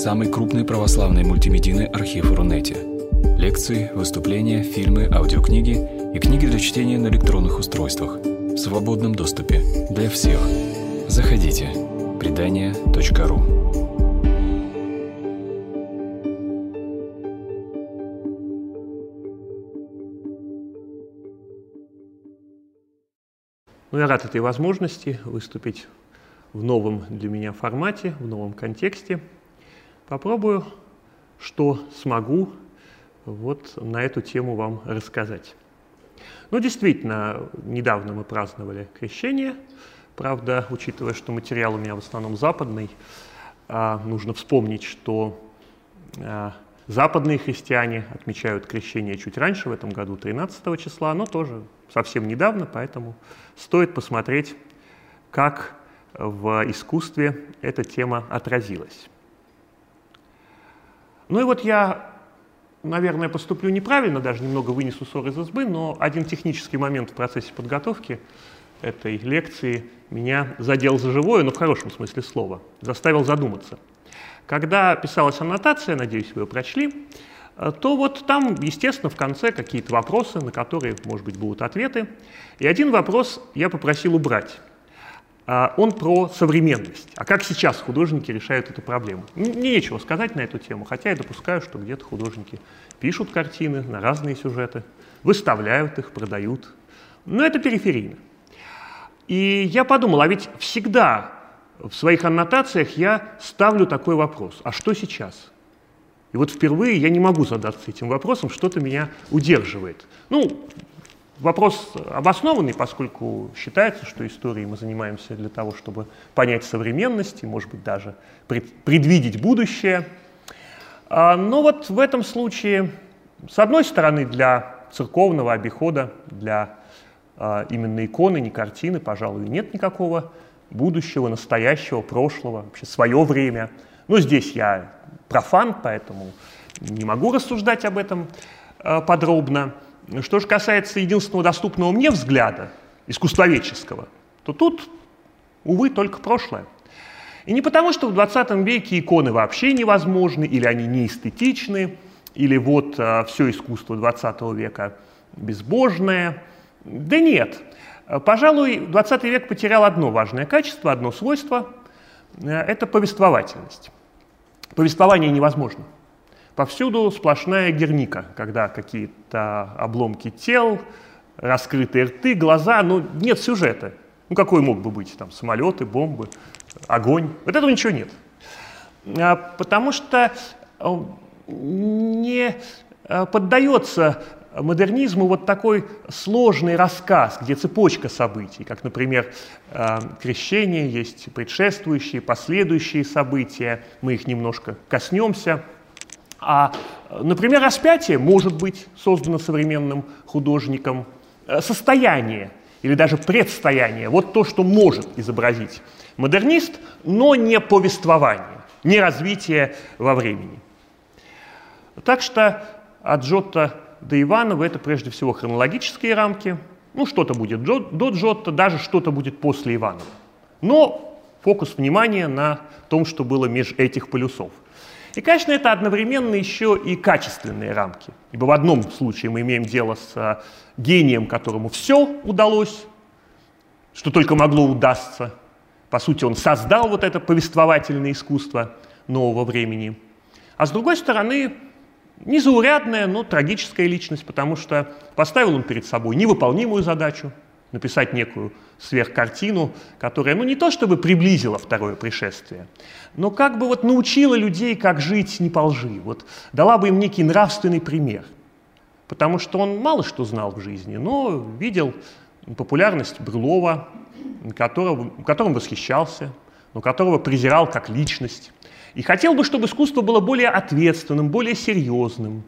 самый крупный православный мультимедийный архив Рунете. Лекции, выступления, фильмы, аудиокниги и книги для чтения на электронных устройствах в свободном доступе для всех. Заходите. Предания.ру Ну, я рад этой возможности выступить в новом для меня формате, в новом контексте. Попробую, что смогу вот на эту тему вам рассказать. Ну, действительно, недавно мы праздновали крещение. Правда, учитывая, что материал у меня в основном западный, а, нужно вспомнить, что а, западные христиане отмечают крещение чуть раньше, в этом году 13 числа, но тоже совсем недавно, поэтому стоит посмотреть, как в искусстве эта тема отразилась. Ну и вот я, наверное, поступлю неправильно, даже немного вынесу ссор из избы, но один технический момент в процессе подготовки этой лекции меня задел за живое, но в хорошем смысле слова, заставил задуматься. Когда писалась аннотация, надеюсь, вы ее прочли, то вот там, естественно, в конце какие-то вопросы, на которые, может быть, будут ответы. И один вопрос я попросил убрать. А, он про современность. А как сейчас художники решают эту проблему? Нечего сказать на эту тему, хотя я допускаю, что где-то художники пишут картины на разные сюжеты, выставляют их, продают. Но это периферийно. И я подумал, а ведь всегда в своих аннотациях я ставлю такой вопрос, а что сейчас? И вот впервые я не могу задаться этим вопросом, что-то меня удерживает. Ну, Вопрос обоснованный, поскольку считается, что историей мы занимаемся для того, чтобы понять современность и, может быть, даже предвидеть будущее. А, но вот в этом случае, с одной стороны, для церковного обихода, для а, именно иконы, не картины, пожалуй, нет никакого будущего, настоящего, прошлого, вообще свое время. Но здесь я профан, поэтому не могу рассуждать об этом а, подробно. Что же касается единственного доступного мне взгляда, искусствоведческого, то тут, увы, только прошлое. И не потому, что в 20 веке иконы вообще невозможны, или они неэстетичны, или вот а, все искусство 20 века безбожное. Да нет. Пожалуй, 20 век потерял одно важное качество, одно свойство – это повествовательность. Повествование невозможно. Повсюду сплошная герника, когда какие-то обломки тел, раскрытые рты, глаза, но нет сюжета. Ну какой мог бы быть? Там самолеты, бомбы, огонь. Вот этого ничего нет. А, потому что э, не э, поддается модернизму вот такой сложный рассказ, где цепочка событий, как, например, э, крещение, есть предшествующие, последующие события, мы их немножко коснемся – а, например, распятие может быть создано современным художником. Э, состояние или даже предстояние, вот то, что может изобразить модернист, но не повествование, не развитие во времени. Так что от Джотто до Иванова это прежде всего хронологические рамки. Ну, что-то будет до Джотто, даже что-то будет после Иванова. Но фокус внимания на том, что было меж этих полюсов – и, конечно, это одновременно еще и качественные рамки. Ибо в одном случае мы имеем дело с а, гением, которому все удалось, что только могло удастся. По сути, он создал вот это повествовательное искусство нового времени. А с другой стороны, незаурядная, но трагическая личность, потому что поставил он перед собой невыполнимую задачу – написать некую сверхкартину, которая, ну, не то чтобы приблизила второе пришествие, но как бы вот научила людей, как жить не по лжи, вот дала бы им некий нравственный пример. Потому что он мало что знал в жизни, но видел популярность Брюлова, которого, которым восхищался, но которого презирал как личность. И хотел бы, чтобы искусство было более ответственным, более серьезным.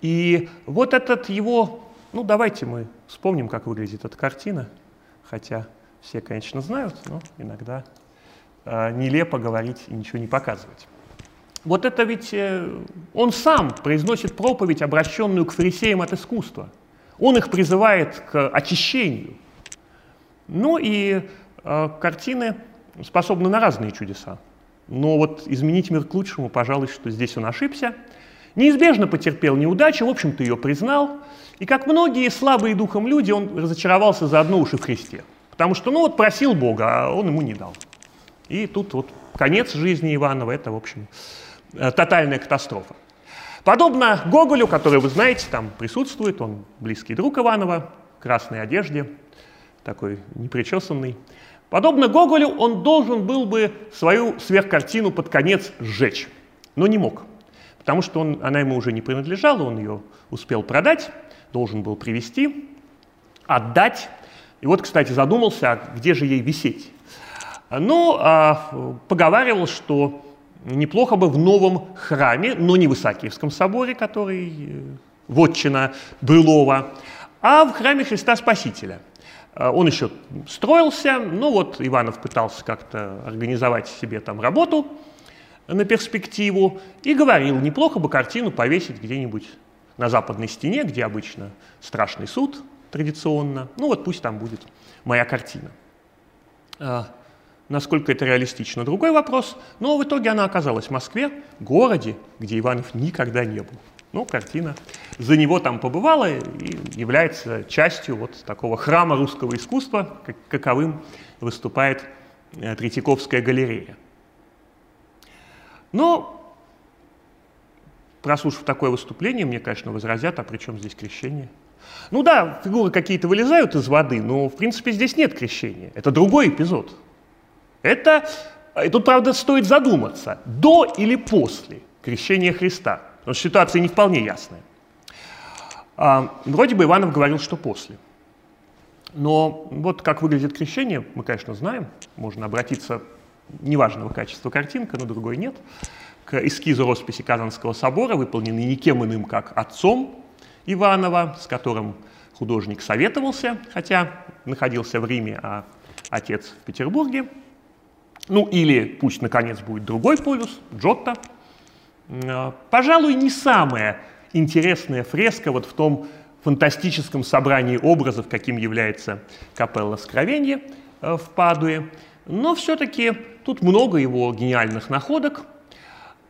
И вот этот его ну, давайте мы вспомним, как выглядит эта картина, хотя все, конечно, знают, но иногда э, нелепо говорить и ничего не показывать. Вот это ведь э, он сам произносит проповедь, обращенную к фарисеям от искусства. Он их призывает к очищению. Ну и э, картины способны на разные чудеса. но вот изменить мир к лучшему, пожалуй, что здесь он ошибся. Неизбежно потерпел неудачу, в общем-то ее признал. И как многие слабые духом люди, он разочаровался заодно уж и в Христе. Потому что, ну вот, просил Бога, а он ему не дал. И тут вот конец жизни Иванова, это, в общем, э, тотальная катастрофа. Подобно Гоголю, который, вы знаете, там присутствует, он близкий друг Иванова, в красной одежде, такой непричесанный. Подобно Гоголю, он должен был бы свою сверхкартину под конец сжечь, но не мог, потому что он, она ему уже не принадлежала, он ее успел продать, должен был привести, отдать. И вот, кстати, задумался, а где же ей висеть. Но а, поговаривал, что неплохо бы в новом храме, но не в Исаакиевском соборе, который э, вотчина Брюлова, а в храме Христа Спасителя. Э, он еще строился, ну вот Иванов пытался как-то организовать себе там работу на перспективу и говорил, неплохо бы картину повесить где-нибудь на западной стене, где обычно страшный суд традиционно. Ну вот пусть там будет моя картина. Э, Насколько это реалистично, другой вопрос. Но в итоге она оказалась в Москве, городе, где Иванов никогда не был. Ну, картина за него там побывала и является частью вот такого храма русского искусства, как, каковым выступает э, Третьяковская галерея. Но, прослушав такое выступление, мне, конечно, возразят, а при чем здесь крещение? Ну да, фигуры какие-то вылезают из воды, но, в принципе, здесь нет крещения. Это другой эпизод. Это, и тут, правда, стоит задуматься, до или после крещения Христа, потому что ситуация не вполне ясная. А, вроде бы Иванов говорил, что после. Но вот как выглядит крещение, мы, конечно, знаем. Можно обратиться, неважного качества картинка, но другой нет, к эскизу росписи Казанского собора, выполненный никем иным, как отцом Иванова, с которым художник советовался, хотя находился в Риме, а отец в Петербурге. Ну или пусть, наконец, будет другой полюс, Джотто. А, пожалуй, не самая интересная фреска вот в том фантастическом собрании образов, каким является капелла Скровенье э, в Падуе. Но все-таки тут много его гениальных находок.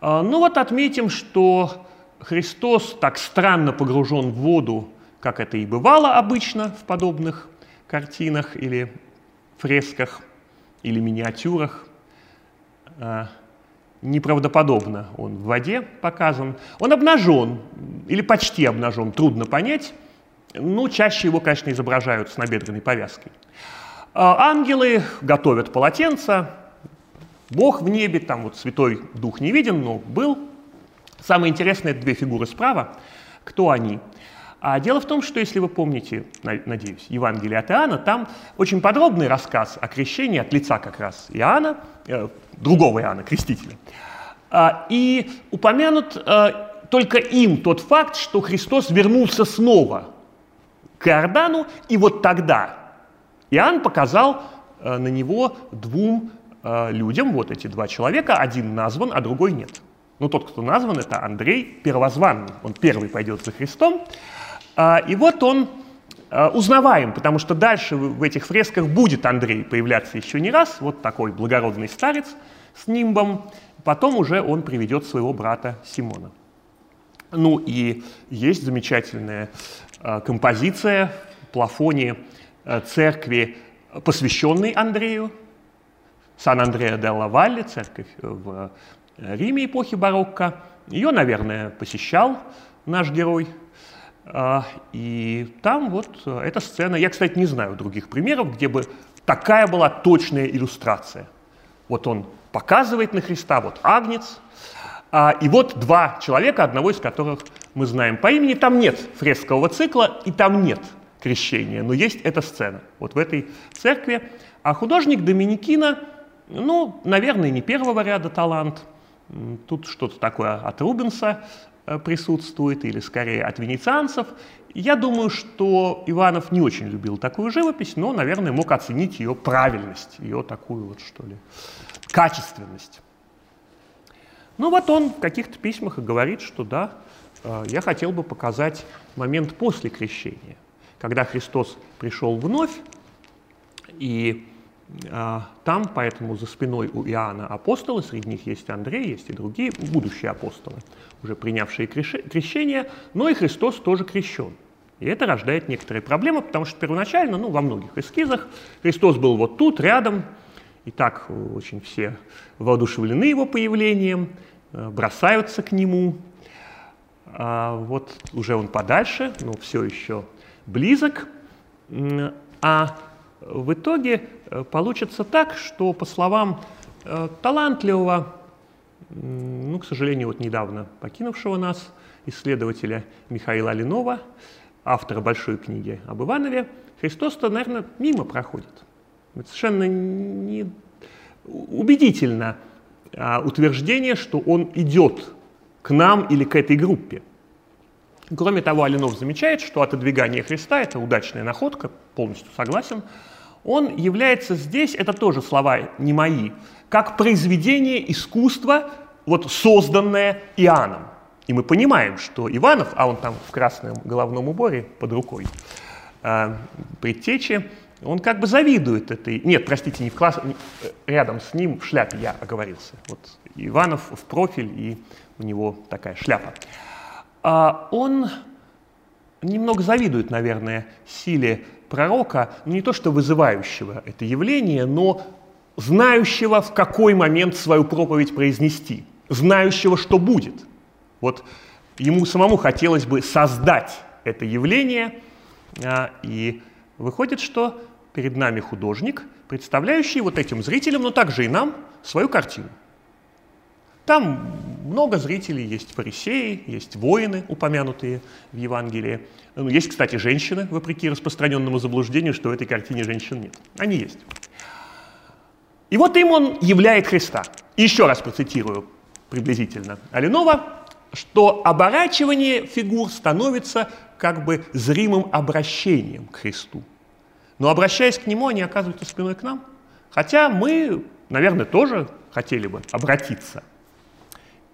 А, ну вот отметим, что Христос так странно погружен в воду, как это и бывало обычно в подобных картинах или фресках – или миниатюрах. А, неправдоподобно он в воде показан. Он обнажен или почти обнажен, трудно понять. Ну, чаще его, конечно, изображают с набедренной повязкой. А ангелы готовят полотенца, Бог в небе, там вот Святой Дух не виден, но был. Самое интересное – это две фигуры справа. Кто они? А дело в том, что, если вы помните, надеюсь, Евангелие от Иоанна, там очень подробный рассказ о крещении от лица как раз Иоанна, э, другого Иоанна, крестителя. А, и упомянут э, только им тот факт, что Христос вернулся снова к Иордану, и вот тогда Иоанн показал э, на него двум э, людям, вот эти два человека, один назван, а другой нет. Ну, тот, кто назван, это Андрей Первозванный, он первый пойдет за Христом, а, и вот он а, узнаваем, потому что дальше в этих фресках будет Андрей появляться еще не раз, вот такой благородный старец с нимбом, потом уже он приведет своего брата Симона. Ну и есть замечательная композиция в плафоне церкви, посвященной Андрею, Сан-Андреа де Валле, церковь в Риме эпохи барокко. Ее, наверное, посещал наш герой а, и там вот э, эта сцена, я, кстати, не знаю других примеров, где бы такая была точная иллюстрация. Вот он показывает на Христа, вот Агнец, а, и вот два человека, одного из которых мы знаем по имени. Там нет фрескового цикла, и там нет крещения, но есть эта сцена, вот в этой церкви. А художник Доминикина, ну, наверное, не первого ряда талант, тут что-то такое от Рубенса, Э, присутствует, или скорее от венецианцев. Я думаю, что Иванов не очень любил такую живопись, но, наверное, мог оценить ее правильность, ее такую вот, что ли, качественность. Ну вот он в каких-то письмах и говорит, что да, э, я хотел бы показать момент после крещения, когда Христос пришел вновь, и А, там, поэтому за спиной у Иоанна апостолы, среди них есть Андрей, есть и другие будущие апостолы, уже принявшие крещение, но и Христос тоже крещен. И это рождает некоторые проблемы, потому что первоначально, ну, во многих эскизах Христос был вот тут, рядом, и так очень все воодушевлены его появлением, э, бросаются к нему. А вот уже он подальше, но все еще близок. А в итоге э, получится так, что, по словам э, талантливого, ну, к сожалению, вот недавно покинувшего нас исследователя Михаила Алинова, автора большой книги об Иванове, Христос-то, наверное, мимо проходит. Это совершенно не убедительно а, утверждение, что он идет к нам или к этой группе. Кроме того, Алинов замечает, что отодвигание Христа – это удачная находка, полностью согласен. Он является здесь, это тоже слова не мои, как произведение искусства, вот созданное Иоанном. И мы понимаем, что Иванов, а он там в красном головном уборе под рукой, э, предтечи, он как бы завидует этой... Нет, простите, не в класс, рядом с ним в шляпе я оговорился. Вот Иванов в профиль, и у него такая шляпа. Он немного завидует, наверное, силе пророка, не то что вызывающего это явление, но знающего, в какой момент свою проповедь произнести, знающего, что будет. Вот ему самому хотелось бы создать это явление, а, и выходит, что перед нами художник, представляющий вот этим зрителям, но также и нам, свою картину. Там много зрителей, есть фарисеи, есть воины, упомянутые в Евангелии. Ну, есть, кстати, женщины, вопреки распространенному заблуждению, что в этой картине женщин нет. Они есть. И вот им он являет Христа. Еще раз процитирую приблизительно Алинова, что оборачивание фигур становится как бы зримым обращением к Христу. Но обращаясь к Нему, они оказываются спиной к нам. Хотя мы, наверное, тоже хотели бы обратиться –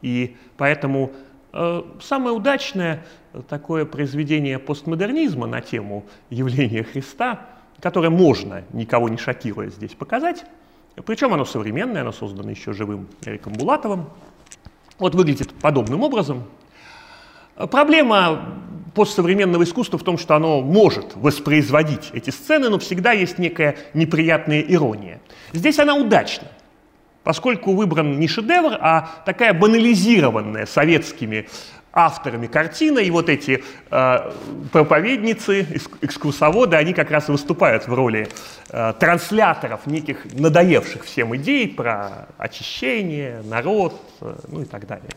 и поэтому э, самое удачное такое произведение постмодернизма на тему явления Христа, которое можно, никого не шокируя, здесь показать, причем оно современное, оно создано еще живым Эриком Булатовым, вот выглядит подобным образом. Проблема постсовременного искусства в том, что оно может воспроизводить эти сцены, но всегда есть некая неприятная ирония. Здесь она удачна поскольку выбран не шедевр, а такая банализированная советскими авторами картина, и вот эти э, проповедницы, экскурсоводы, они как раз и выступают в роли э, трансляторов неких надоевших всем идей про очищение, народ, э, ну и так далее.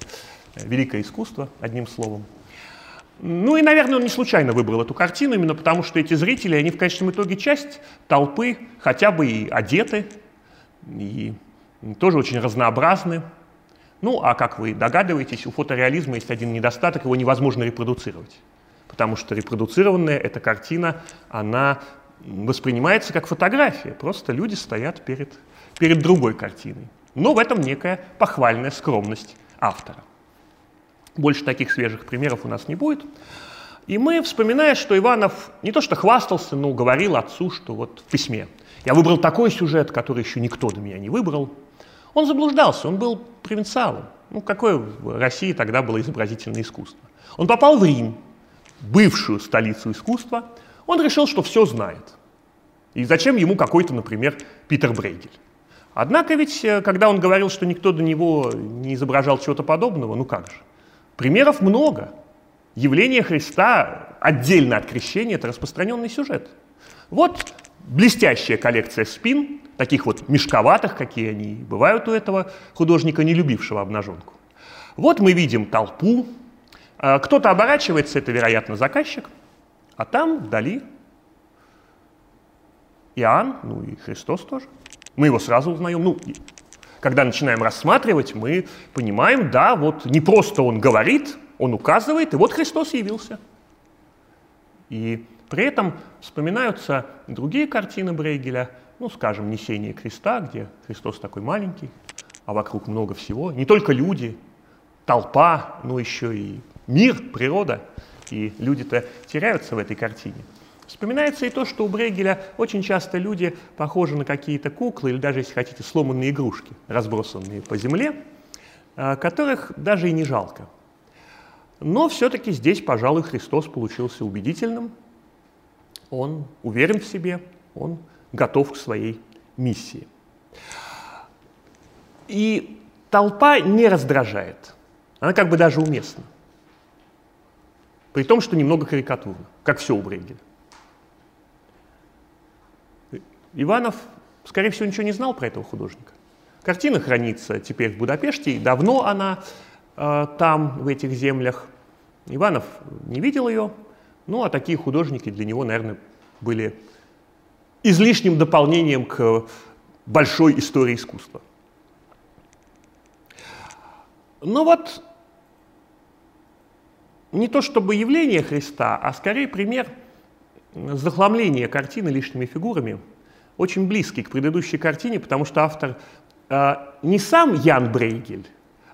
Великое искусство, одним словом. Ну и, наверное, он не случайно выбрал эту картину, именно потому что эти зрители, они в конечном итоге часть толпы, хотя бы и одеты, и тоже очень разнообразны. Ну, а как вы догадываетесь, у фотореализма есть один недостаток, его невозможно репродуцировать. Потому что репродуцированная эта картина, она воспринимается как фотография. Просто люди стоят перед, перед другой картиной. Но в этом некая похвальная скромность автора. Больше таких свежих примеров у нас не будет. И мы, вспоминая, что Иванов не то что хвастался, но говорил отцу, что вот в письме я выбрал такой сюжет, который еще никто до меня не выбрал, он заблуждался, он был провинциалом. Ну, какое в России тогда было изобразительное искусство? Он попал в Рим, бывшую столицу искусства, он решил, что все знает. И зачем ему какой-то, например, Питер Брейгель? Однако ведь, э, когда он говорил, что никто до него не изображал чего-то подобного, ну как же? Примеров много. Явление Христа отдельно от крещения – это распространенный сюжет. Вот блестящая коллекция спин, таких вот мешковатых, какие они бывают у этого художника, не любившего обнаженку. Вот мы видим толпу, а, кто-то оборачивается, это, вероятно, заказчик, а там вдали Иоанн, ну и Христос тоже. Мы его сразу узнаем. Ну, когда начинаем рассматривать, мы понимаем, да, вот не просто он говорит, он указывает, и вот Христос явился. И при этом вспоминаются другие картины Брейгеля – ну, скажем, несение креста, где Христос такой маленький, а вокруг много всего. Не только люди, толпа, но еще и мир, природа. И люди-то теряются в этой картине. Вспоминается и то, что у Брейгеля очень часто люди похожи на какие-то куклы или даже, если хотите, сломанные игрушки, разбросанные по земле, а, которых даже и не жалко. Но все-таки здесь, пожалуй, Христос получился убедительным. Он уверен в себе, он готов к своей миссии. И толпа не раздражает. Она как бы даже уместна. При том, что немного карикатурно, как все у Брейгеля. Иванов, скорее всего, ничего не знал про этого художника. Картина хранится теперь в Будапеште, и давно она э, там, в этих землях. Иванов не видел ее, ну а такие художники для него, наверное, были излишним дополнением к большой истории искусства. Но вот не то чтобы явление Христа, а скорее пример захламления картины лишними фигурами, очень близкий к предыдущей картине, потому что автор э, не сам Ян Брейгель,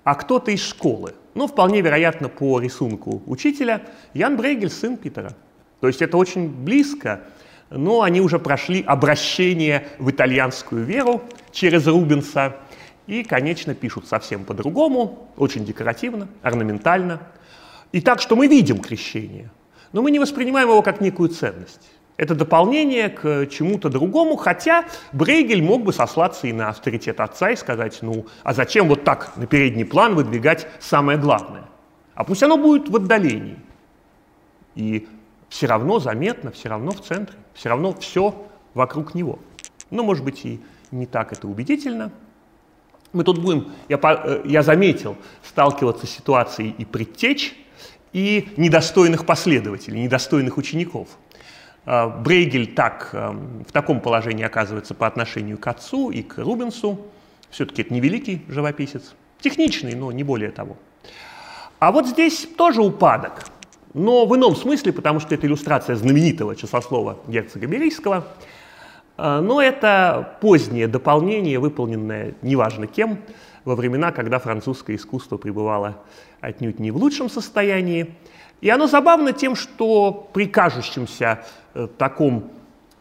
а кто-то из школы. Ну, вполне вероятно, по рисунку учителя, Ян Брейгель – сын Питера. То есть это очень близко, но они уже прошли обращение в итальянскую веру через Рубенса и, конечно, пишут совсем по-другому, очень декоративно, орнаментально. И так, что мы видим крещение, но мы не воспринимаем его как некую ценность. Это дополнение к чему-то другому, хотя Брейгель мог бы сослаться и на авторитет отца и сказать, ну, а зачем вот так на передний план выдвигать самое главное? А пусть оно будет в отдалении. И все равно заметно, все равно в центре, все равно все вокруг него. Ну, может быть, и не так это убедительно. Мы тут будем, я, э, я заметил, сталкиваться с ситуацией и предтеч, и недостойных последователей, недостойных учеников – а, Брейгель так, эм, в таком положении оказывается по отношению к отцу и к Рубенсу. Все-таки это невеликий живописец. Техничный, но не более того. А вот здесь тоже упадок, но в ином смысле, потому что это иллюстрация знаменитого часослова герцога Берийского. А, но это позднее дополнение, выполненное неважно кем, во времена, когда французское искусство пребывало отнюдь не в лучшем состоянии. И оно забавно тем, что при кажущемся э, таком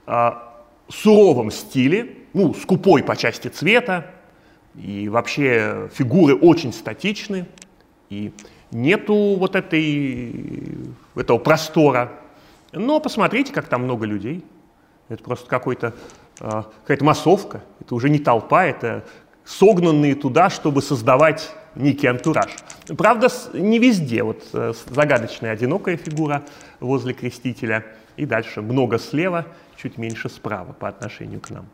э, суровом стиле, ну, скупой по части цвета, и вообще фигуры очень статичны, и нету вот этой, этого простора. Но посмотрите, как там много людей. Это просто какой-то, э, какая-то массовка, это уже не толпа, это согнанные туда, чтобы создавать некий антураж. Правда, не везде. Вот э, загадочная одинокая фигура возле крестителя. И дальше много слева, чуть меньше справа по отношению к нам.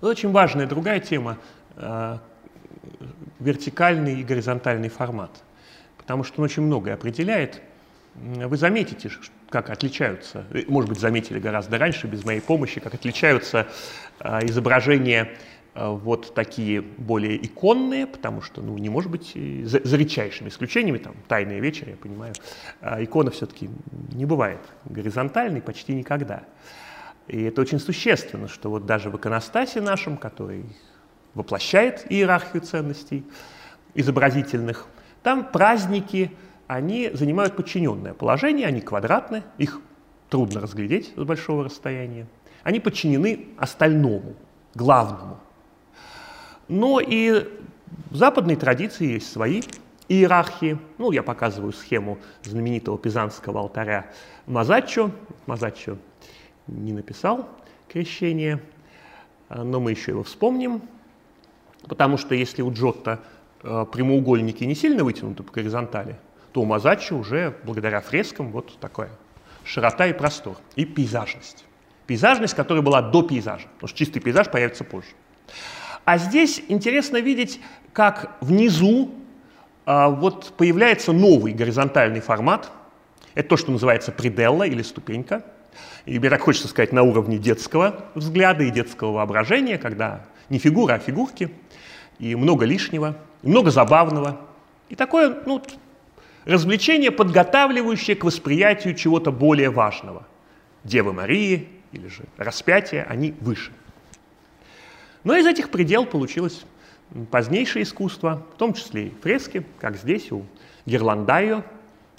Очень важная другая тема э, вертикальный и горизонтальный формат. Потому что он очень многое определяет. Вы заметите, как отличаются, э, может быть, заметили гораздо раньше, без моей помощи, как отличаются изображения Э, вот такие более иконные, потому что, ну, не может быть, за, за редчайшими исключениями, там, «Тайная вечер», я понимаю, а икона все-таки не бывает горизонтальной почти никогда. И это очень существенно, что вот даже в иконостасе нашем, который воплощает иерархию ценностей изобразительных, там праздники, они занимают подчиненное положение, они квадратны, их трудно разглядеть с большого расстояния. Они подчинены остальному, главному. Но и в западной традиции есть свои иерархии. Ну, я показываю схему знаменитого пизанского алтаря Мазаччо. Мазаччо не написал крещение, но мы еще его вспомним, потому что если у Джотто прямоугольники не сильно вытянуты по горизонтали, то у Мазаччо уже благодаря фрескам вот такая широта и простор, и пейзажность. Пейзажность, которая была до пейзажа, потому что чистый пейзаж появится позже. А здесь интересно видеть, как внизу а, вот появляется новый горизонтальный формат. Это то, что называется пределла или ступенька. И мне так хочется сказать на уровне детского взгляда и детского воображения, когда не фигура, а фигурки, и много лишнего, и много забавного. И такое ну, развлечение, подготавливающее к восприятию чего-то более важного. Девы Марии или же распятия, они выше. Но из этих предел получилось позднейшее искусство, в том числе и фрески, как здесь у Герландайо,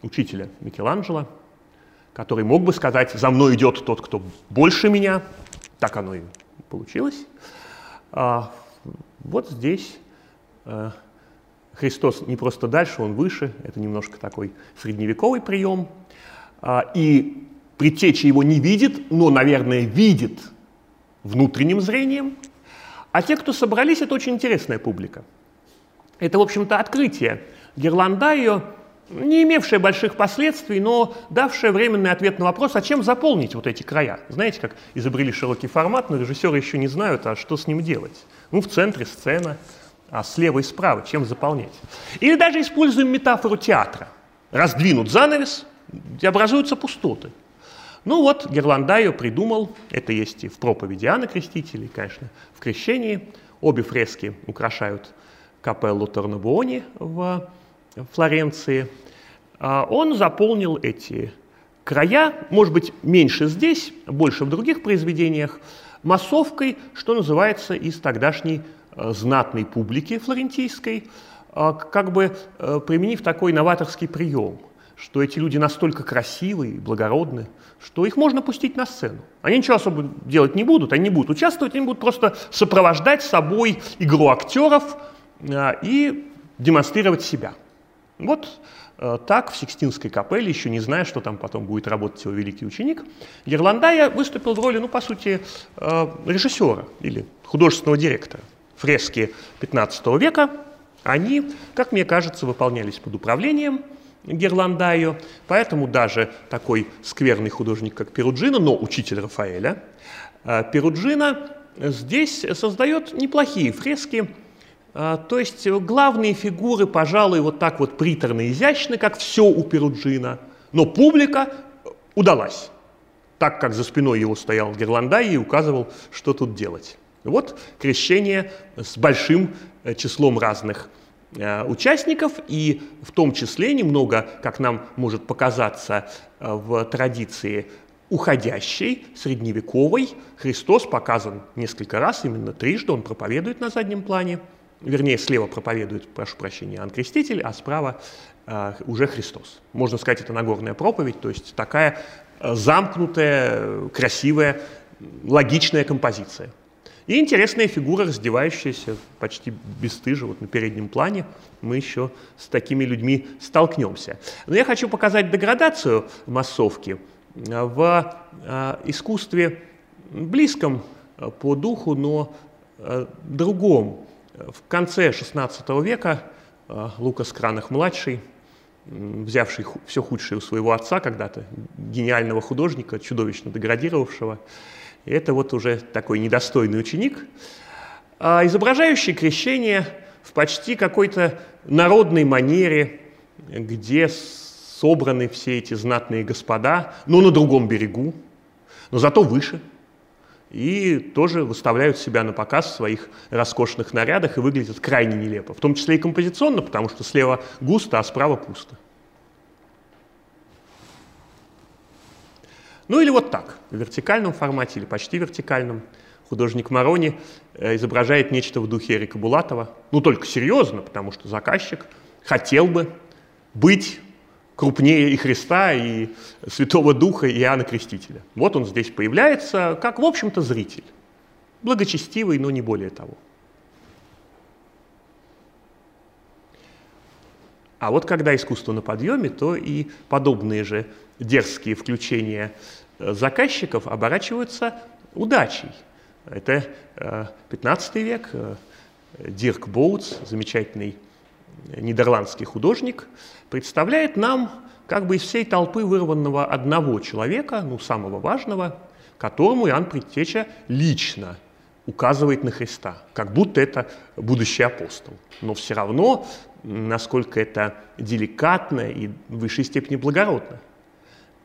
учителя Микеланджело, который мог бы сказать, за мной идет тот, кто больше меня. Так оно и получилось. Вот здесь а, Христос не просто дальше, он выше. Это немножко такой средневековый прием. А, и предтеча его не видит, но, наверное, видит внутренним зрением. А те, кто собрались, это очень интересная публика. Это, в общем-то, открытие Герландайо, не имевшее больших последствий, но давшее временный ответ на вопрос, а чем заполнить вот эти края? Знаете, как изобрели широкий формат, но режиссеры еще не знают, а что с ним делать. Ну, в центре сцена, а слева и справа чем заполнять? Или даже используем метафору театра. Раздвинут занавес, и образуются пустоты. Ну вот, Герландайо придумал, это есть и в проповеди Иоанна Крестителей, конечно, в крещении. Обе фрески украшают капеллу Торнабуони в Флоренции. А он заполнил эти края, может быть, меньше здесь, больше в других произведениях, массовкой, что называется, из тогдашней э, знатной публики флорентийской, а, как бы э, применив такой новаторский прием – что эти люди настолько красивые и благородны, что их можно пустить на сцену. Они ничего особо делать не будут, они не будут участвовать, они будут просто сопровождать собой игру актеров и демонстрировать себя. Вот так в Сикстинской капелле, еще не зная, что там потом будет работать его великий ученик, Герландая выступил в роли, ну, по сути, а, режиссера или художественного директора. Фрески 15 века, они, как мне кажется, выполнялись под управлением – Герландайо, поэтому даже такой скверный художник, как Перуджино, но учитель Рафаэля, э, Перуджино здесь создает неплохие фрески, э, то есть главные фигуры, пожалуй, вот так вот приторно изящны, как все у Перуджина, но публика удалась, так как за спиной его стоял Герландай и указывал, что тут делать. Вот крещение с большим э, числом разных Э, участников, и в том числе немного, как нам может показаться э, в традиции уходящей, средневековой. Христос показан несколько раз, именно трижды он проповедует на заднем плане. Вернее, слева проповедует, прошу прощения, Иоанн Креститель, а справа э, уже Христос. Можно сказать, это Нагорная проповедь, то есть такая э, замкнутая, красивая, логичная композиция. И интересная фигура, раздевающаяся почти бесстыже, вот на переднем плане. Мы еще с такими людьми столкнемся. Но я хочу показать деградацию массовки в а, искусстве близком а, по духу, но а, другом. В конце XVI века Лукас Кранах-младший, взявший все худшее у своего отца когда-то, гениального художника, чудовищно деградировавшего, это вот уже такой недостойный ученик, а изображающий крещение в почти какой-то народной манере, где собраны все эти знатные господа, но на другом берегу, но зато выше, и тоже выставляют себя на показ в своих роскошных нарядах и выглядят крайне нелепо, в том числе и композиционно, потому что слева густо, а справа пусто. Ну или вот так, в вертикальном формате или почти вертикальном. Художник Марони э, изображает нечто в духе Эрика Булатова. Ну только серьезно, потому что заказчик хотел бы быть крупнее и Христа, и Святого Духа, и Иоанна Крестителя. Вот он здесь появляется, как, в общем-то, зритель. Благочестивый, но не более того. А вот когда искусство на подъеме, то и подобные же дерзкие включения э, заказчиков оборачиваются удачей. Это 15 э, век, э, Дирк Боутс, замечательный нидерландский художник, представляет нам как бы из всей толпы вырванного одного человека, ну, самого важного, которому Иоанн Предтеча лично указывает на Христа, как будто это будущий апостол. Но все равно, насколько это деликатно и в высшей степени благородно.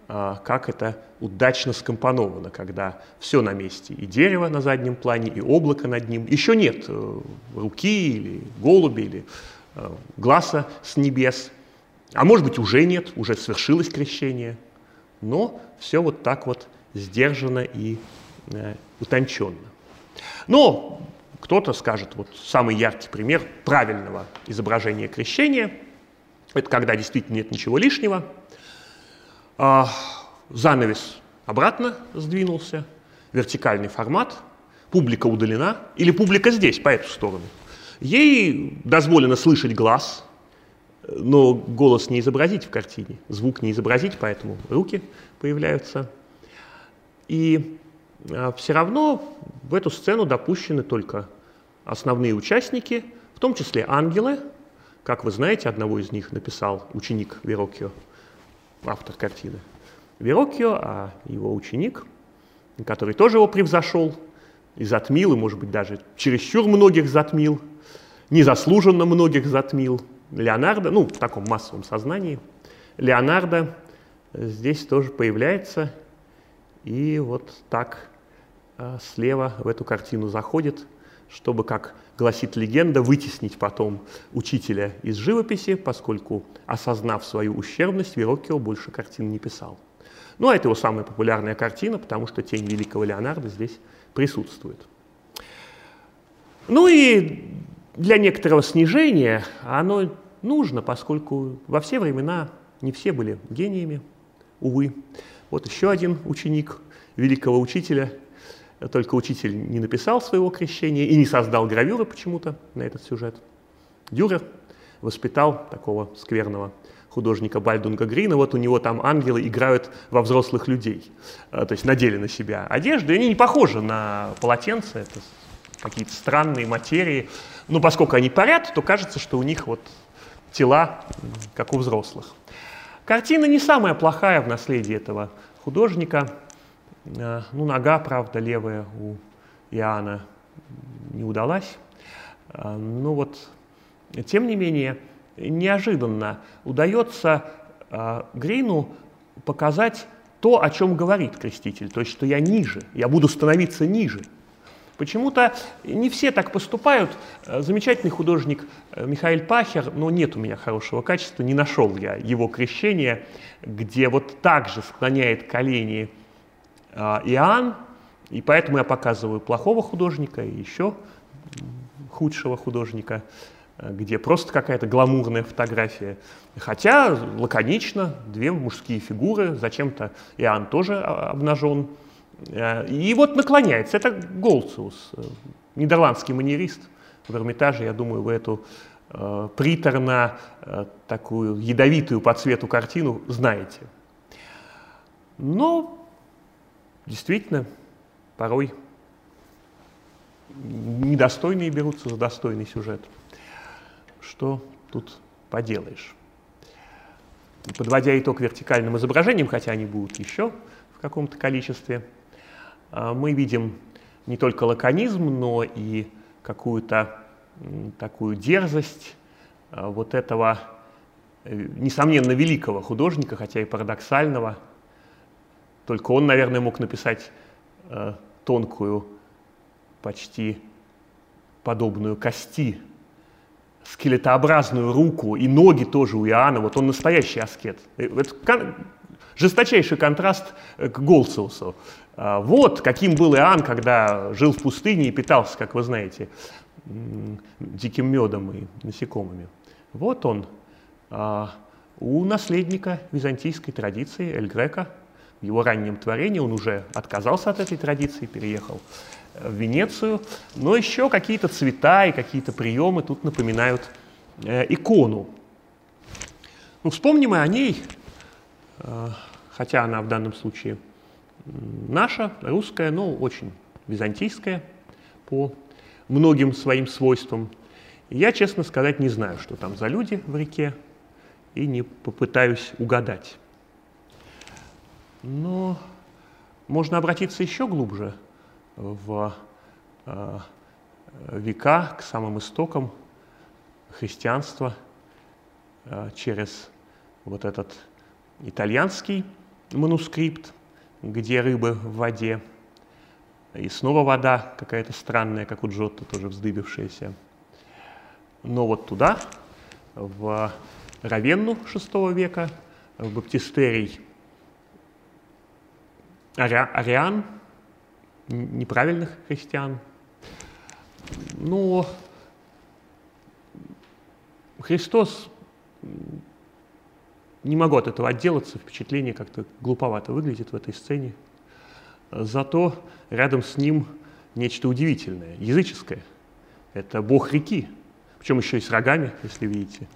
А, как это удачно скомпоновано, когда все на месте, и дерево на заднем плане, и облако над ним. Еще нет э, руки или голуби, или глаза с небес. А может быть, уже нет, уже свершилось крещение. Но все вот так вот сдержанно и э, утонченно. Но кто-то скажет, вот самый яркий пример правильного изображения крещения – это когда действительно нет ничего лишнего – а, занавес обратно сдвинулся, вертикальный формат, публика удалена, или публика здесь, по эту сторону. Ей дозволено слышать глаз, но голос не изобразить в картине, звук не изобразить, поэтому руки появляются. И а, все равно в эту сцену допущены только основные участники, в том числе ангелы. Как вы знаете, одного из них написал ученик Верокио, автор картины. Верокио, а его ученик, который тоже его превзошел и затмил, и, может быть, даже чересчур многих затмил, незаслуженно многих затмил, Леонардо, ну, в таком массовом сознании, Леонардо здесь тоже появляется, и вот так а, слева в эту картину заходит, чтобы, как гласит легенда, вытеснить потом учителя из живописи, поскольку, осознав свою ущербность, Вероккио больше картин не писал. Ну, а это его самая популярная картина, потому что тень великого Леонардо здесь присутствует. Ну и для некоторого снижения оно нужно, поскольку во все времена не все были гениями, увы. Вот еще один ученик великого учителя, только учитель не написал своего крещения и не создал гравюры почему-то на этот сюжет. Дюрер воспитал такого скверного художника Бальдунга Грина, вот у него там ангелы играют во взрослых людей, э, то есть надели на себя одежду, и они не похожи на полотенце, это какие-то странные материи, но поскольку они парят, то кажется, что у них вот тела, как у взрослых. Картина не самая плохая в наследии этого художника. Э, ну, нога, правда, левая у Иоанна не удалась. Э, ну вот, тем не менее, неожиданно удается э, Грину показать то, о чем говорит креститель, то есть, что я ниже, я буду становиться ниже. Почему-то не все так поступают. Э, замечательный художник э, Михаил Пахер, но нет у меня хорошего качества, не нашел я его крещение, где вот так же склоняет колени э, Иоанн, и поэтому я показываю плохого художника и еще худшего художника, где просто какая-то гламурная фотография. Хотя лаконично, две мужские фигуры, зачем-то Иоанн тоже обнажен, Э, и вот наклоняется. Это Голциус, э, нидерландский манерист в Эрмитаже. Я думаю, вы эту э, приторно э, такую ядовитую по цвету картину знаете. Но действительно, порой недостойные берутся за достойный сюжет. Что тут поделаешь? Подводя итог вертикальным изображениям, хотя они будут еще в каком-то количестве, мы видим не только лаконизм, но и какую-то такую дерзость а, вот этого, э, несомненно, великого художника, хотя и парадоксального. Только он, наверное, мог написать э, тонкую, почти подобную кости, скелетообразную руку и ноги тоже у Иоанна. Вот он настоящий аскет. Э, это жесточайший контраст к Голциусу. А, вот каким был Иоанн, когда жил в пустыне и питался, как вы знаете, диким медом и насекомыми. Вот он а, у наследника византийской традиции Эль Грека, в его раннем творении он уже отказался от этой традиции, переехал э, в Венецию, но еще какие-то цвета и какие-то приемы тут напоминают э, икону. Ну, вспомним и о ней, э, хотя она в данном случае – наша, русская, но очень византийская по многим своим свойствам. я, честно сказать, не знаю, что там за люди в реке, и не попытаюсь угадать. Но можно обратиться еще глубже в э, века, к самым истокам христианства э, через вот этот итальянский манускрипт – где рыбы в воде. И снова вода какая-то странная, как у Джотто, тоже вздыбившаяся. Но вот туда, в Равенну VI века, в баптистерий ариан, неправильных христиан. Но Христос не могу от этого отделаться, впечатление как-то глуповато выглядит в этой сцене. Зато рядом с ним нечто удивительное, языческое. Это бог реки, причем еще и с рогами, если видите.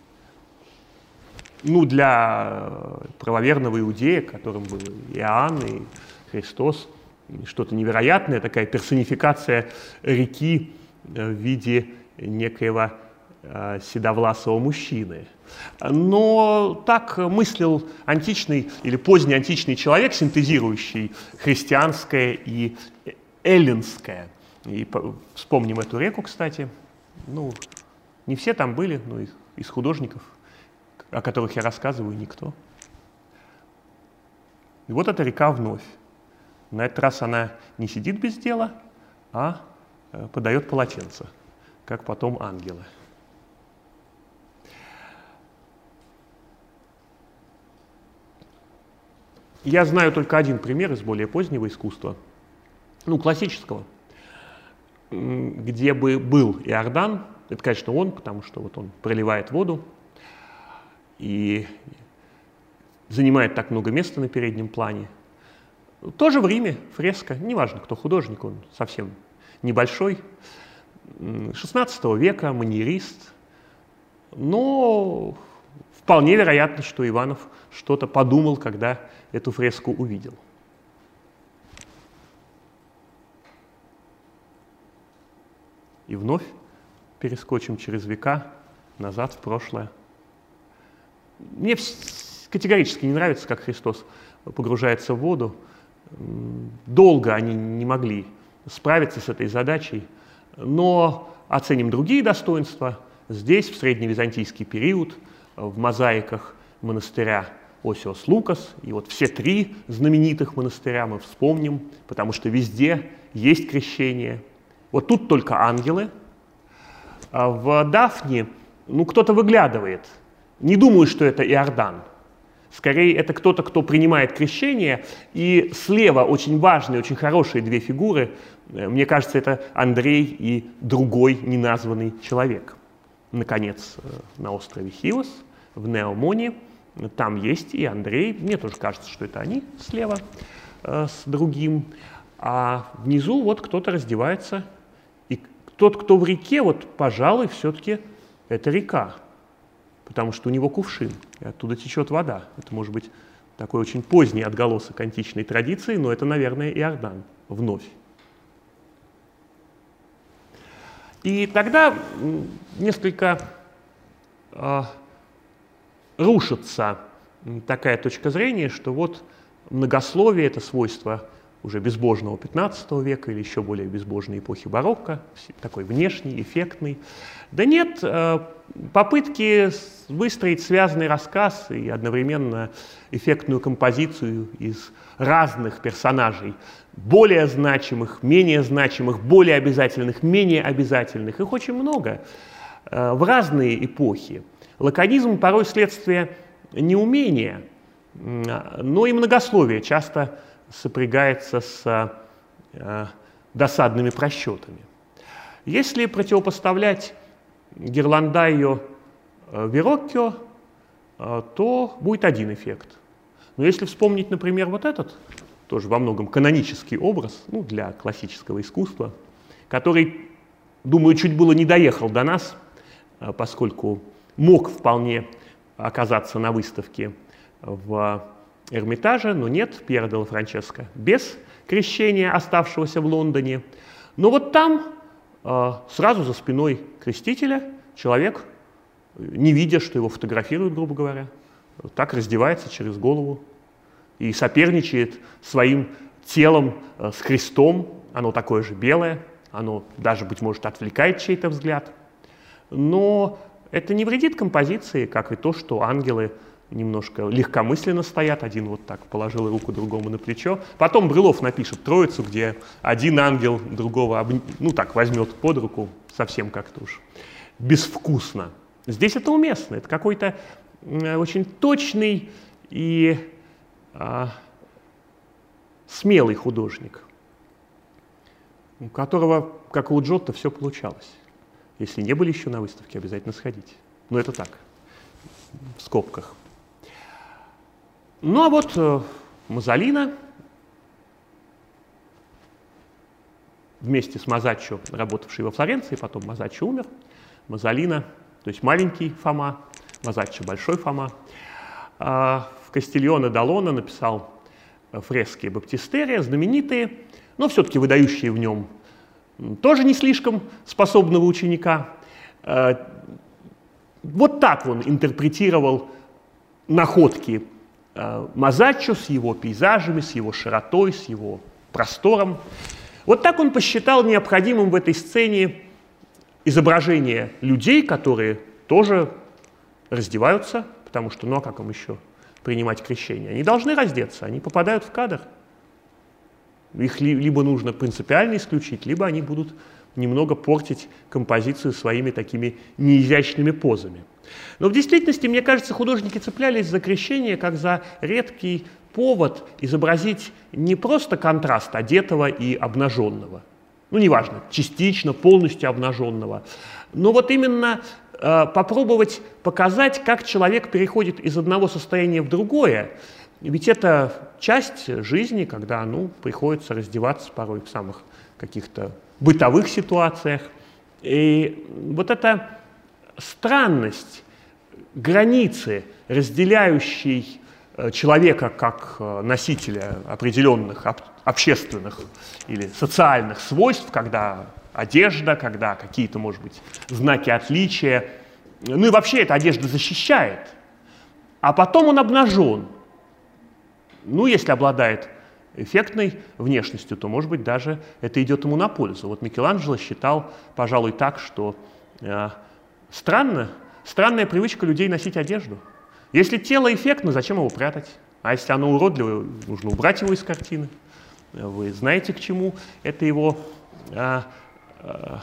Ну, для правоверного иудея, которым был Иоанн и Христос, что-то невероятное, такая персонификация реки в виде некоего э, седовласого мужчины. Но так мыслил античный или поздний античный человек, синтезирующий христианское и эллинское. И вспомним эту реку, кстати. Ну, не все там были, но из, из художников, о которых я рассказываю, никто. И вот эта река вновь. На этот раз она не сидит без дела, а э, подает полотенце, как потом ангелы. Я знаю только один пример из более позднего искусства, ну, классического, где бы был Иордан, это, конечно, он, потому что вот он проливает воду и занимает так много места на переднем плане. Тоже в Риме фреска, неважно, кто художник, он совсем небольшой, 16 века, маньерист, но вполне вероятно, что Иванов что-то подумал, когда эту фреску увидел. И вновь перескочим через века назад в прошлое. Мне категорически не нравится, как Христос погружается в воду. Долго они не могли справиться с этой задачей, но оценим другие достоинства. Здесь, в средневизантийский период, в мозаиках монастыря Осиос Лукас. И вот все три знаменитых монастыря мы вспомним, потому что везде есть крещение. Вот тут только ангелы. А в Дафне ну, кто-то выглядывает. Не думаю, что это Иордан. Скорее, это кто-то, кто принимает крещение. И слева очень важные, очень хорошие две фигуры. Мне кажется, это Андрей и другой неназванный человек. Наконец, э, на острове Хиос, в Неомоне, там есть и Андрей, мне тоже кажется, что это они слева э, с другим. А внизу вот кто-то раздевается. И тот, кто в реке, вот, пожалуй, все-таки это река. Потому что у него кувшин, и оттуда течет вода. Это может быть такой очень поздний отголосок античной традиции, но это, наверное, Иордан вновь. И тогда несколько э, рушится такая точка зрения, что вот многословие — это свойство уже безбожного XV века или еще более безбожной эпохи барокко, такой внешний, эффектный. Да нет, э, попытки выстроить связанный рассказ и одновременно эффектную композицию из разных персонажей, более значимых, менее значимых, более обязательных, менее обязательных, их очень много э, в разные эпохи. Лаконизм порой следствие неумения, но и многословие часто сопрягается с э, досадными просчетами. Если противопоставлять Герландайо э, Вероккио, э, то будет один эффект. Но если вспомнить, например, вот этот, тоже во многом канонический образ ну, для классического искусства, который, думаю, чуть было не доехал до нас, поскольку мог вполне оказаться на выставке в Эрмитаже, но нет, Пьера де Франческо без крещения, оставшегося в Лондоне. Но вот там, а, сразу за спиной крестителя, человек, не видя, что его фотографируют, грубо говоря, так раздевается через голову и соперничает своим телом а, с крестом. Оно такое же белое, оно даже, быть может, отвлекает чей-то взгляд. Но это не вредит композиции, как и то, что ангелы немножко легкомысленно стоят, один вот так положил руку другому на плечо. Потом Брылов напишет троицу, где один ангел другого, ну так, возьмет под руку, совсем как-то уж безвкусно. Здесь это уместно, это какой-то очень точный и а, смелый художник, у которого, как у Джотто, все получалось. Если не были еще на выставке, обязательно сходите. Но это так, в скобках. Ну а вот э, Мазолина вместе с Мазаччо, работавший во Флоренции, потом Мазаччо умер, Мазолина, то есть маленький Фома, Мазаччо большой Фома, а в Кастильоне Далона написал фрески Баптистерия, знаменитые, но все-таки выдающие в нем тоже не слишком способного ученика. Э, вот так он интерпретировал находки э, Мазаччо с его пейзажами, с его широтой, с его простором. Вот так он посчитал необходимым в этой сцене изображение людей, которые тоже раздеваются, потому что, ну а как им еще принимать крещение? Они должны раздеться, они попадают в кадр. Их либо нужно принципиально исключить, либо они будут немного портить композицию своими такими неизящными позами. Но в действительности, мне кажется, художники цеплялись за крещение как за редкий повод изобразить не просто контраст одетого и обнаженного, ну неважно, частично, полностью обнаженного, но вот именно э, попробовать показать, как человек переходит из одного состояния в другое, ведь это часть жизни, когда ну, приходится раздеваться порой в самых каких-то бытовых ситуациях. И вот эта странность, границы, разделяющей э, человека как э, носителя определенных общественных или социальных свойств, когда одежда, когда какие-то, может быть, знаки отличия. Ну и вообще эта одежда защищает. А потом он обнажен. Ну, если обладает эффектной внешностью, то, может быть, даже это идет ему на пользу. Вот Микеланджело считал, пожалуй, так, что э, странно, странная привычка людей носить одежду. Если тело эффектно, зачем его прятать? А если оно уродливое, нужно убрать его из картины. Вы знаете, к чему это его э, э,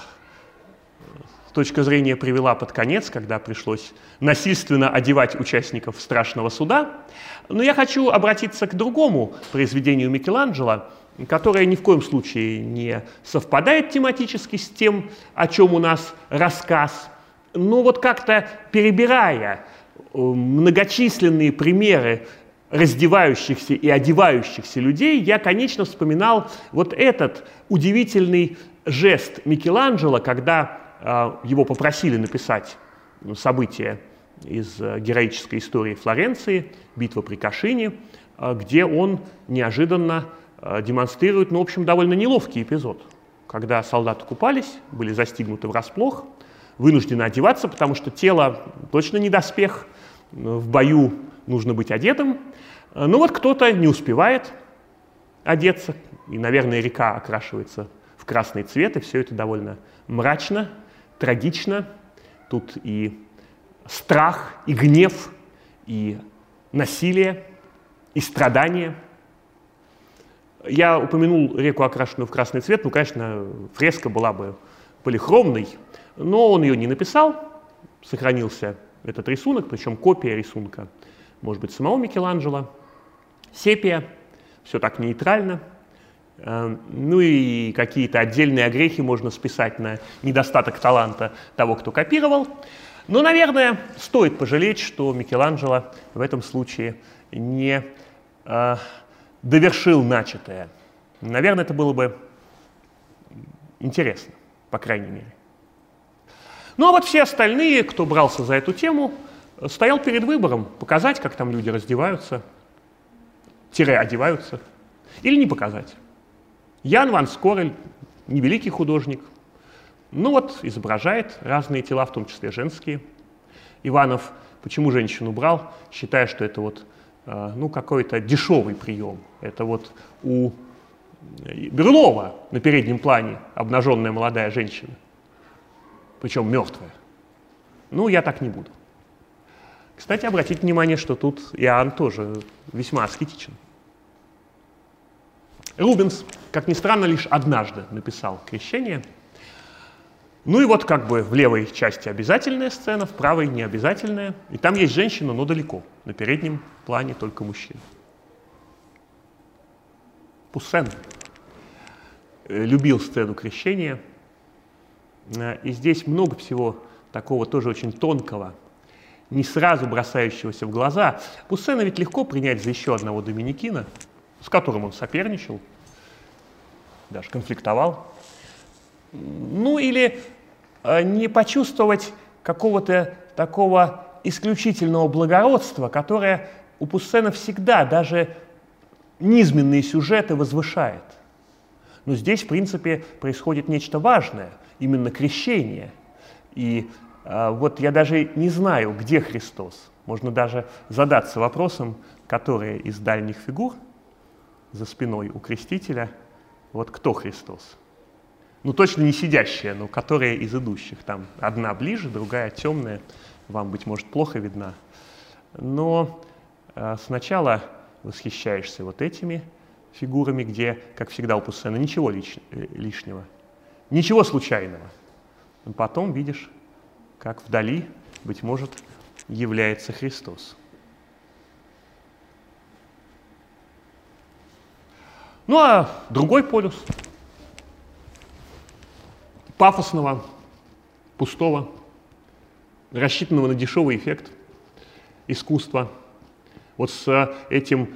точка зрения привела под конец, когда пришлось насильственно одевать участников страшного суда. Но я хочу обратиться к другому произведению Микеланджело, которое ни в коем случае не совпадает тематически с тем, о чем у нас рассказ. Но вот как-то перебирая э, многочисленные примеры раздевающихся и одевающихся людей, я, конечно, вспоминал вот этот удивительный жест Микеланджело, когда его попросили написать ну, события из э, героической истории Флоренции, битва при Кашине, а, где он неожиданно а, демонстрирует, ну, в общем, довольно неловкий эпизод, когда солдаты купались, были застигнуты врасплох, вынуждены одеваться, потому что тело точно не доспех, в бою нужно быть одетым. Но вот кто-то не успевает одеться, и, наверное, река окрашивается в красный цвет, и все это довольно мрачно, трагично. Тут и страх, и гнев, и насилие, и страдания. Я упомянул реку, окрашенную в красный цвет. Ну, конечно, фреска была бы полихромной, но он ее не написал. Сохранился этот рисунок, причем копия рисунка, может быть, самого Микеланджело. Сепия, все так нейтрально – ну и какие-то отдельные огрехи можно списать на недостаток таланта того, кто копировал. Но, наверное, стоит пожалеть, что Микеланджело в этом случае не э, довершил начатое. Наверное, это было бы интересно, по крайней мере. Ну а вот все остальные, кто брался за эту тему, стоял перед выбором показать, как там люди раздеваются, тире одеваются, или не показать. Ян Ван Скорель, невеликий художник, ну вот, изображает разные тела, в том числе женские. Иванов почему женщину брал, считая, что это вот э, ну, какой-то дешевый прием. Это вот у Берлова на переднем плане обнаженная молодая женщина, причем мертвая. Ну, я так не буду. Кстати, обратите внимание, что тут Иоанн тоже весьма аскетичен. Рубенс, как ни странно, лишь однажды написал «Крещение». Ну и вот как бы в левой части обязательная сцена, в правой необязательная. И там есть женщина, но далеко. На переднем плане только мужчина. Пуссен э, любил сцену крещения. Э, и здесь много всего такого тоже очень тонкого, не сразу бросающегося в глаза. Пуссена ведь легко принять за еще одного доминикина, с которым он соперничал, даже конфликтовал. Ну или э, не почувствовать какого-то такого исключительного благородства, которое у Пуссена всегда даже низменные сюжеты возвышает. Но здесь, в принципе, происходит нечто важное, именно крещение. И а, вот я даже не знаю, где Христос. Можно даже задаться вопросом, которые из дальних фигур за спиной у крестителя, вот кто Христос? Ну, точно не сидящая, но которая из идущих. Там одна ближе, другая темная, вам, быть может, плохо видна. Но э, сначала восхищаешься вот этими фигурами, где, как всегда у Пуссена, ничего э, лишнего, ничего случайного. Потом видишь как вдали, быть может, является Христос. Ну а другой полюс пафосного, пустого, рассчитанного на дешевый эффект искусства. Вот с этим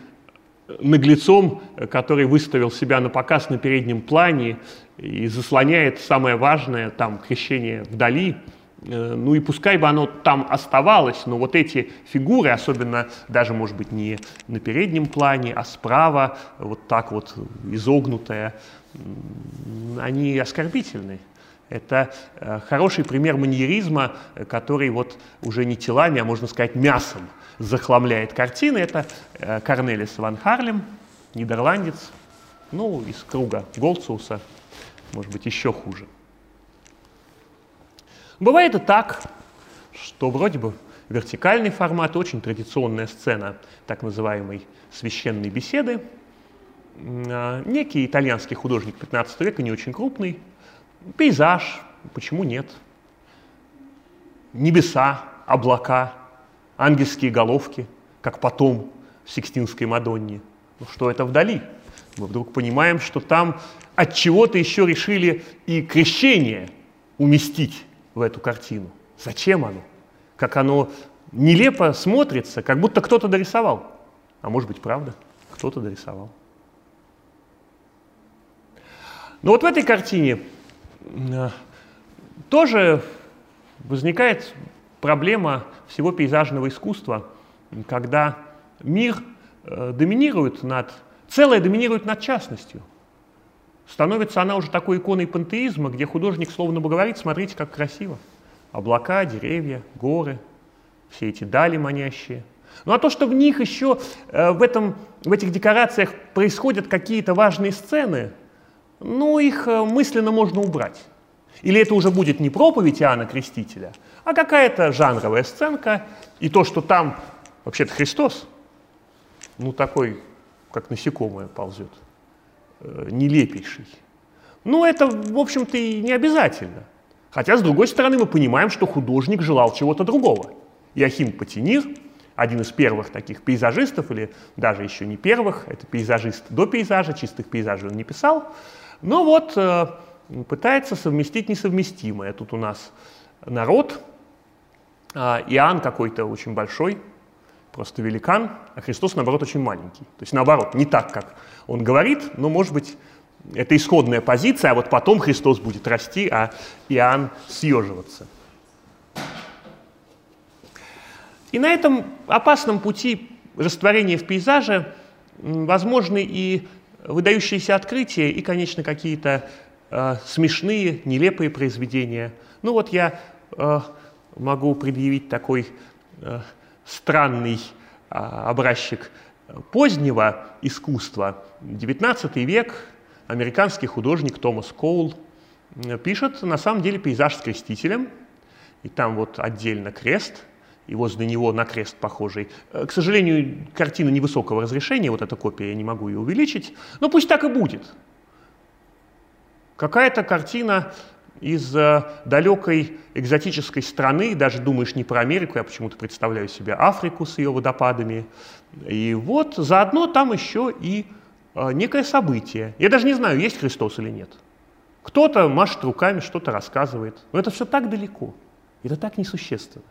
наглецом, который выставил себя на показ на переднем плане и заслоняет самое важное, там, крещение вдали – Э, ну и пускай бы оно там оставалось, но вот эти фигуры, особенно даже, может быть, не на переднем плане, а справа, вот так вот изогнутая, они оскорбительны. Это э, хороший пример маньеризма, который вот уже не телами, а можно сказать мясом захламляет картины. Это э, Корнелис ван Харлем, нидерландец, ну, из круга Голдсуса, может быть, еще хуже. Бывает и так, что вроде бы вертикальный формат, очень традиционная сцена так называемой священной беседы. А, некий итальянский художник 15 века, не очень крупный. Пейзаж, почему нет? Небеса, облака, ангельские головки, как потом в Сикстинской Мадонне. Ну что это вдали? Мы вдруг понимаем, что там от чего-то еще решили и крещение уместить в эту картину. Зачем оно? Как оно нелепо смотрится, как будто кто-то дорисовал. А может быть, правда, кто-то дорисовал. Но вот в этой картине э, тоже возникает проблема всего пейзажного искусства, когда мир э, доминирует над, целое доминирует над частностью – Становится она уже такой иконой пантеизма, где художник словно бы говорит, смотрите, как красиво. Облака, деревья, горы, все эти дали манящие. Ну а то, что в них еще, э, в, этом, в этих декорациях происходят какие-то важные сцены, ну их э, мысленно можно убрать. Или это уже будет не проповедь Иоанна Крестителя, а какая-то жанровая сценка, и то, что там вообще-то Христос, ну такой, как насекомое ползет – нелепейший. Ну, это, в общем-то, и не обязательно. Хотя, с другой стороны, мы понимаем, что художник желал чего-то другого. Иохим Патинир, один из первых таких пейзажистов, или даже еще не первых, это пейзажист до пейзажа, чистых пейзажей он не писал, но вот э, пытается совместить несовместимое. Тут у нас народ, э, Иоанн какой-то очень большой, просто великан, а Христос, наоборот, очень маленький. То есть, наоборот, не так, как он говорит, но, может быть, это исходная позиция, а вот потом Христос будет расти, а Иоанн съеживаться. И на этом опасном пути растворения в пейзаже возможны и выдающиеся открытия, и, конечно, какие-то э, смешные, нелепые произведения. Ну вот я э, могу предъявить такой э, странный а, образчик позднего искусства. XIX век, американский художник Томас Коул пишет на самом деле пейзаж с крестителем, и там вот отдельно крест, и возле него на крест похожий. Э, к сожалению, картина невысокого разрешения, вот эта копия, я не могу ее увеличить, но пусть так и будет. Какая-то картина из э, далекой экзотической страны, даже думаешь не про Америку, я почему-то представляю себе Африку с ее водопадами. И вот заодно там еще и э, некое событие. Я даже не знаю, есть Христос или нет. Кто-то машет руками, что-то рассказывает. Но это все так далеко. Это так несущественно.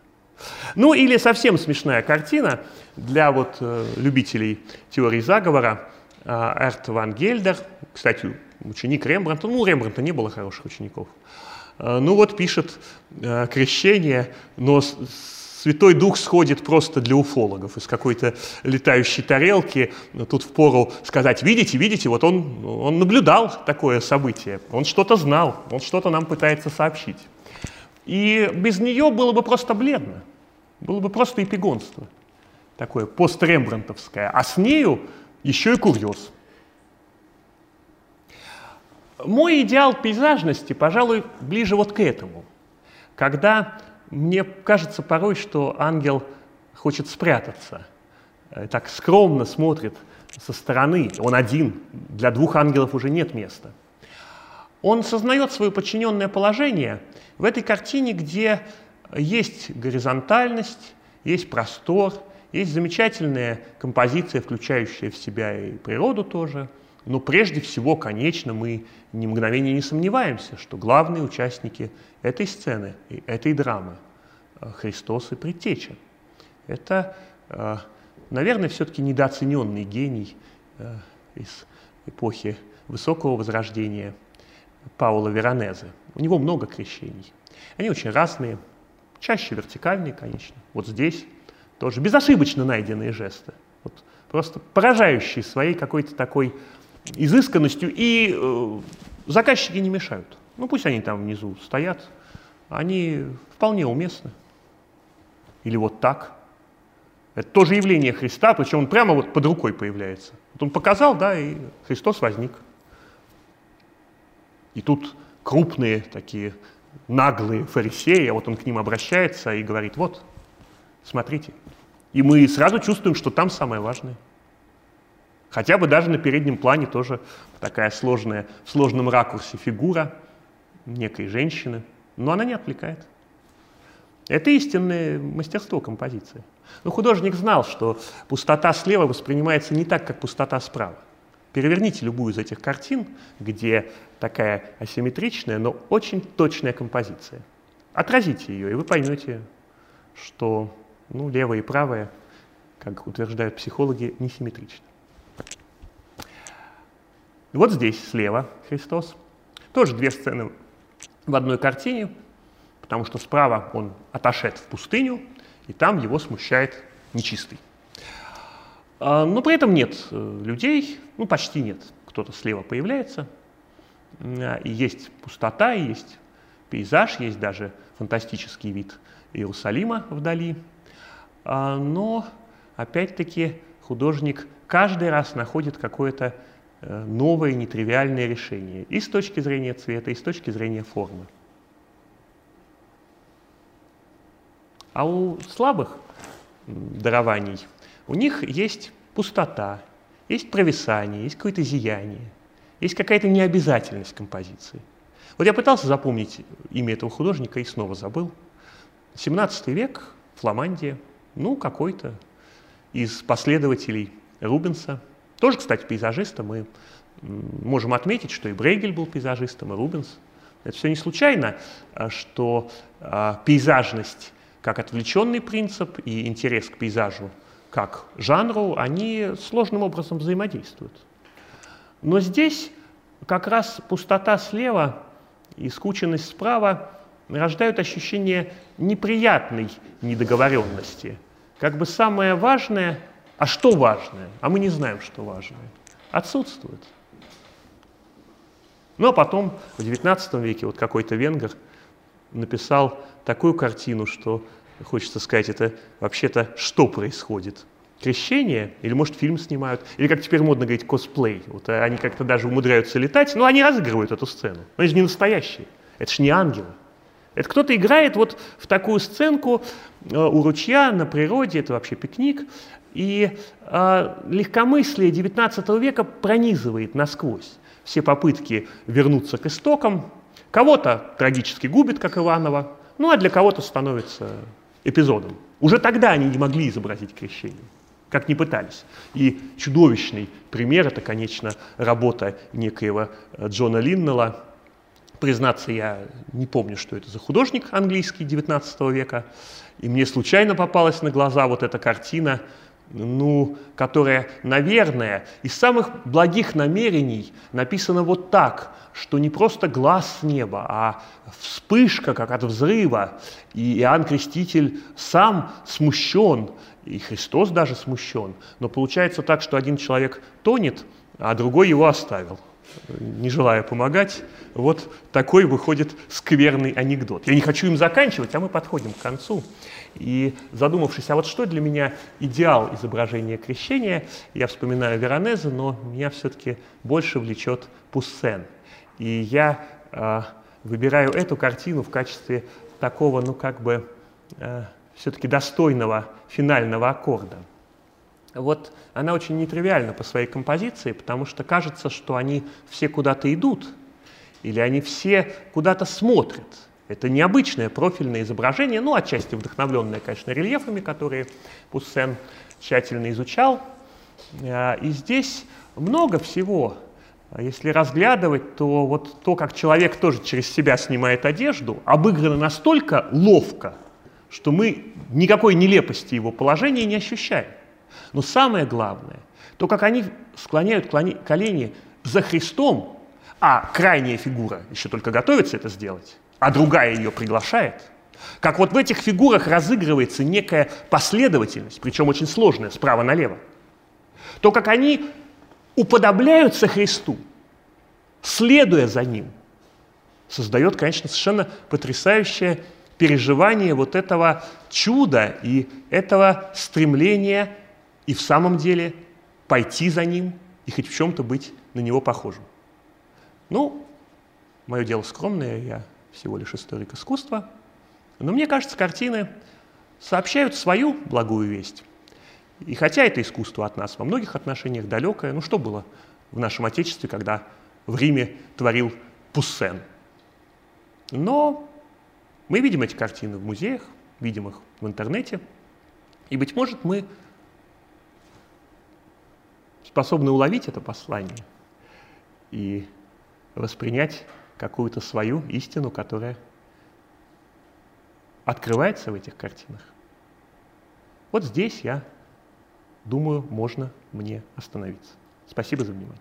Ну или совсем смешная картина для вот э, любителей теории заговора. Эрт ван Гельдер, кстати, ученик Рембранта, ну у Рембранта не было хороших учеников, э, ну вот пишет э, крещение, но Святой Дух сходит просто для уфологов из какой-то летающей тарелки. Тут впору сказать, видите, видите, вот он, он наблюдал такое событие, он что-то знал, он что-то нам пытается сообщить. И без нее было бы просто бледно, было бы просто эпигонство, такое пострембрантовское, а с нею еще и курьез. Мой идеал пейзажности, пожалуй, ближе вот к этому, когда мне кажется порой, что ангел хочет спрятаться, э, так скромно смотрит со стороны, он один, для двух ангелов уже нет места. Он сознает свое подчиненное положение в этой картине, где есть горизонтальность, есть простор, есть замечательная композиция, включающая в себя и природу тоже. Но прежде всего, конечно, мы ни мгновения не сомневаемся, что главные участники этой сцены, этой драмы э, Христос и Предтеча. Это, э, наверное, все-таки недооцененный гений э, из эпохи Высокого Возрождения Паула Веронезе. У него много крещений. Они очень разные, чаще вертикальные, конечно. Вот здесь тоже безошибочно найденные жесты. Вот просто поражающие своей какой-то такой изысканностью, и э, заказчики не мешают. Ну пусть они там внизу стоят, они вполне уместны. Или вот так. Это тоже явление Христа, причем он прямо вот под рукой появляется. Вот он показал, да, и Христос возник. И тут крупные такие наглые фарисеи, а вот он к ним обращается и говорит, вот, смотрите. И мы сразу чувствуем, что там самое важное. Хотя бы даже на переднем плане тоже такая сложная, в сложном ракурсе фигура некой женщины, но она не отвлекает. Это истинное мастерство композиции. Но художник знал, что пустота слева воспринимается не так, как пустота справа. Переверните любую из этих картин, где такая асимметричная, но очень точная композиция. Отразите ее, и вы поймете, что ну, левое и правое, как утверждают психологи, несимметрично. И вот здесь слева Христос. Тоже две сцены в одной картине, потому что справа он отошед в пустыню, и там его смущает нечистый. А, но при этом нет э, людей, ну почти нет. Кто-то слева появляется, а, и есть пустота, и есть пейзаж, есть даже фантастический вид Иерусалима вдали. А, но опять-таки художник каждый раз находит какое-то новое нетривиальное решение и с точки зрения цвета, и с точки зрения формы. А у слабых дарований у них есть пустота, есть провисание, есть какое-то зияние, есть какая-то необязательность композиции. Вот я пытался запомнить имя этого художника и снова забыл. 17 век, Фламандия, ну, какой-то из последователей Рубенса. Тоже, кстати, пейзажиста. Мы можем отметить, что и Брейгель был пейзажистом, и Рубенс. Это все не случайно, а, что а, пейзажность как отвлеченный принцип и интерес к пейзажу как жанру, они сложным образом взаимодействуют. Но здесь как раз пустота слева и скученность справа рождают ощущение неприятной недоговоренности. Как бы самое важное а что важное? А мы не знаем, что важное. Отсутствует. Ну а потом в XIX веке вот какой-то венгер написал такую картину, что хочется сказать, это вообще-то что происходит? Крещение? Или, может, фильм снимают? Или, как теперь модно говорить, косплей. Вот они как-то даже умудряются летать, но они разыгрывают эту сцену. Но они же не настоящие. Это же не ангелы. Это кто-то играет вот в такую сценку э, у ручья на природе, это вообще пикник, и э, легкомыслие XIX века пронизывает насквозь все попытки вернуться к истокам. Кого-то трагически губит, как Иванова, ну а для кого-то становится эпизодом. Уже тогда они не могли изобразить крещение, как не пытались. И чудовищный пример — это, конечно, работа некоего Джона Линнелла Признаться, я не помню, что это за художник английский XIX века, и мне случайно попалась на глаза вот эта картина – ну, которая, наверное, из самых благих намерений написана вот так, что не просто глаз с неба, а вспышка, как от взрыва. И Иоанн Креститель сам смущен, и Христос даже смущен. Но получается так, что один человек тонет, а другой его оставил не желая помогать, вот такой выходит скверный анекдот. Я не хочу им заканчивать, а мы подходим к концу. И задумавшись, а вот что для меня идеал изображения крещения, я вспоминаю Веронезе, но меня все-таки больше влечет Пуссен. И я э, выбираю эту картину в качестве такого, ну как бы, э, все-таки достойного финального аккорда. Вот она очень нетривиальна по своей композиции, потому что кажется, что они все куда-то идут, или они все куда-то смотрят. Это необычное профильное изображение, ну, отчасти вдохновленное, конечно, рельефами, которые Пуссен тщательно изучал. А, и здесь много всего. Если разглядывать, то вот то, как человек тоже через себя снимает одежду, обыграно настолько ловко, что мы никакой нелепости его положения не ощущаем. Но самое главное, то, как они склоняют колени за Христом, а крайняя фигура еще только готовится это сделать, а другая ее приглашает, как вот в этих фигурах разыгрывается некая последовательность, причем очень сложная, справа налево, то, как они уподобляются Христу, следуя за Ним, создает, конечно, совершенно потрясающее переживание вот этого чуда и этого стремления и в самом деле пойти за Ним и хоть в чем-то быть на Него похожим. Ну, мое дело скромное, я всего лишь историк искусства. Но мне кажется, картины сообщают свою благую весть. И хотя это искусство от нас во многих отношениях далекое, ну что было в нашем Отечестве, когда в Риме творил Пуссен? Но мы видим эти картины в музеях, видим их в интернете, и, быть может, мы способны уловить это послание и воспринять какую-то свою истину, которая открывается в этих картинах. Вот здесь я думаю, можно мне остановиться. Спасибо за внимание.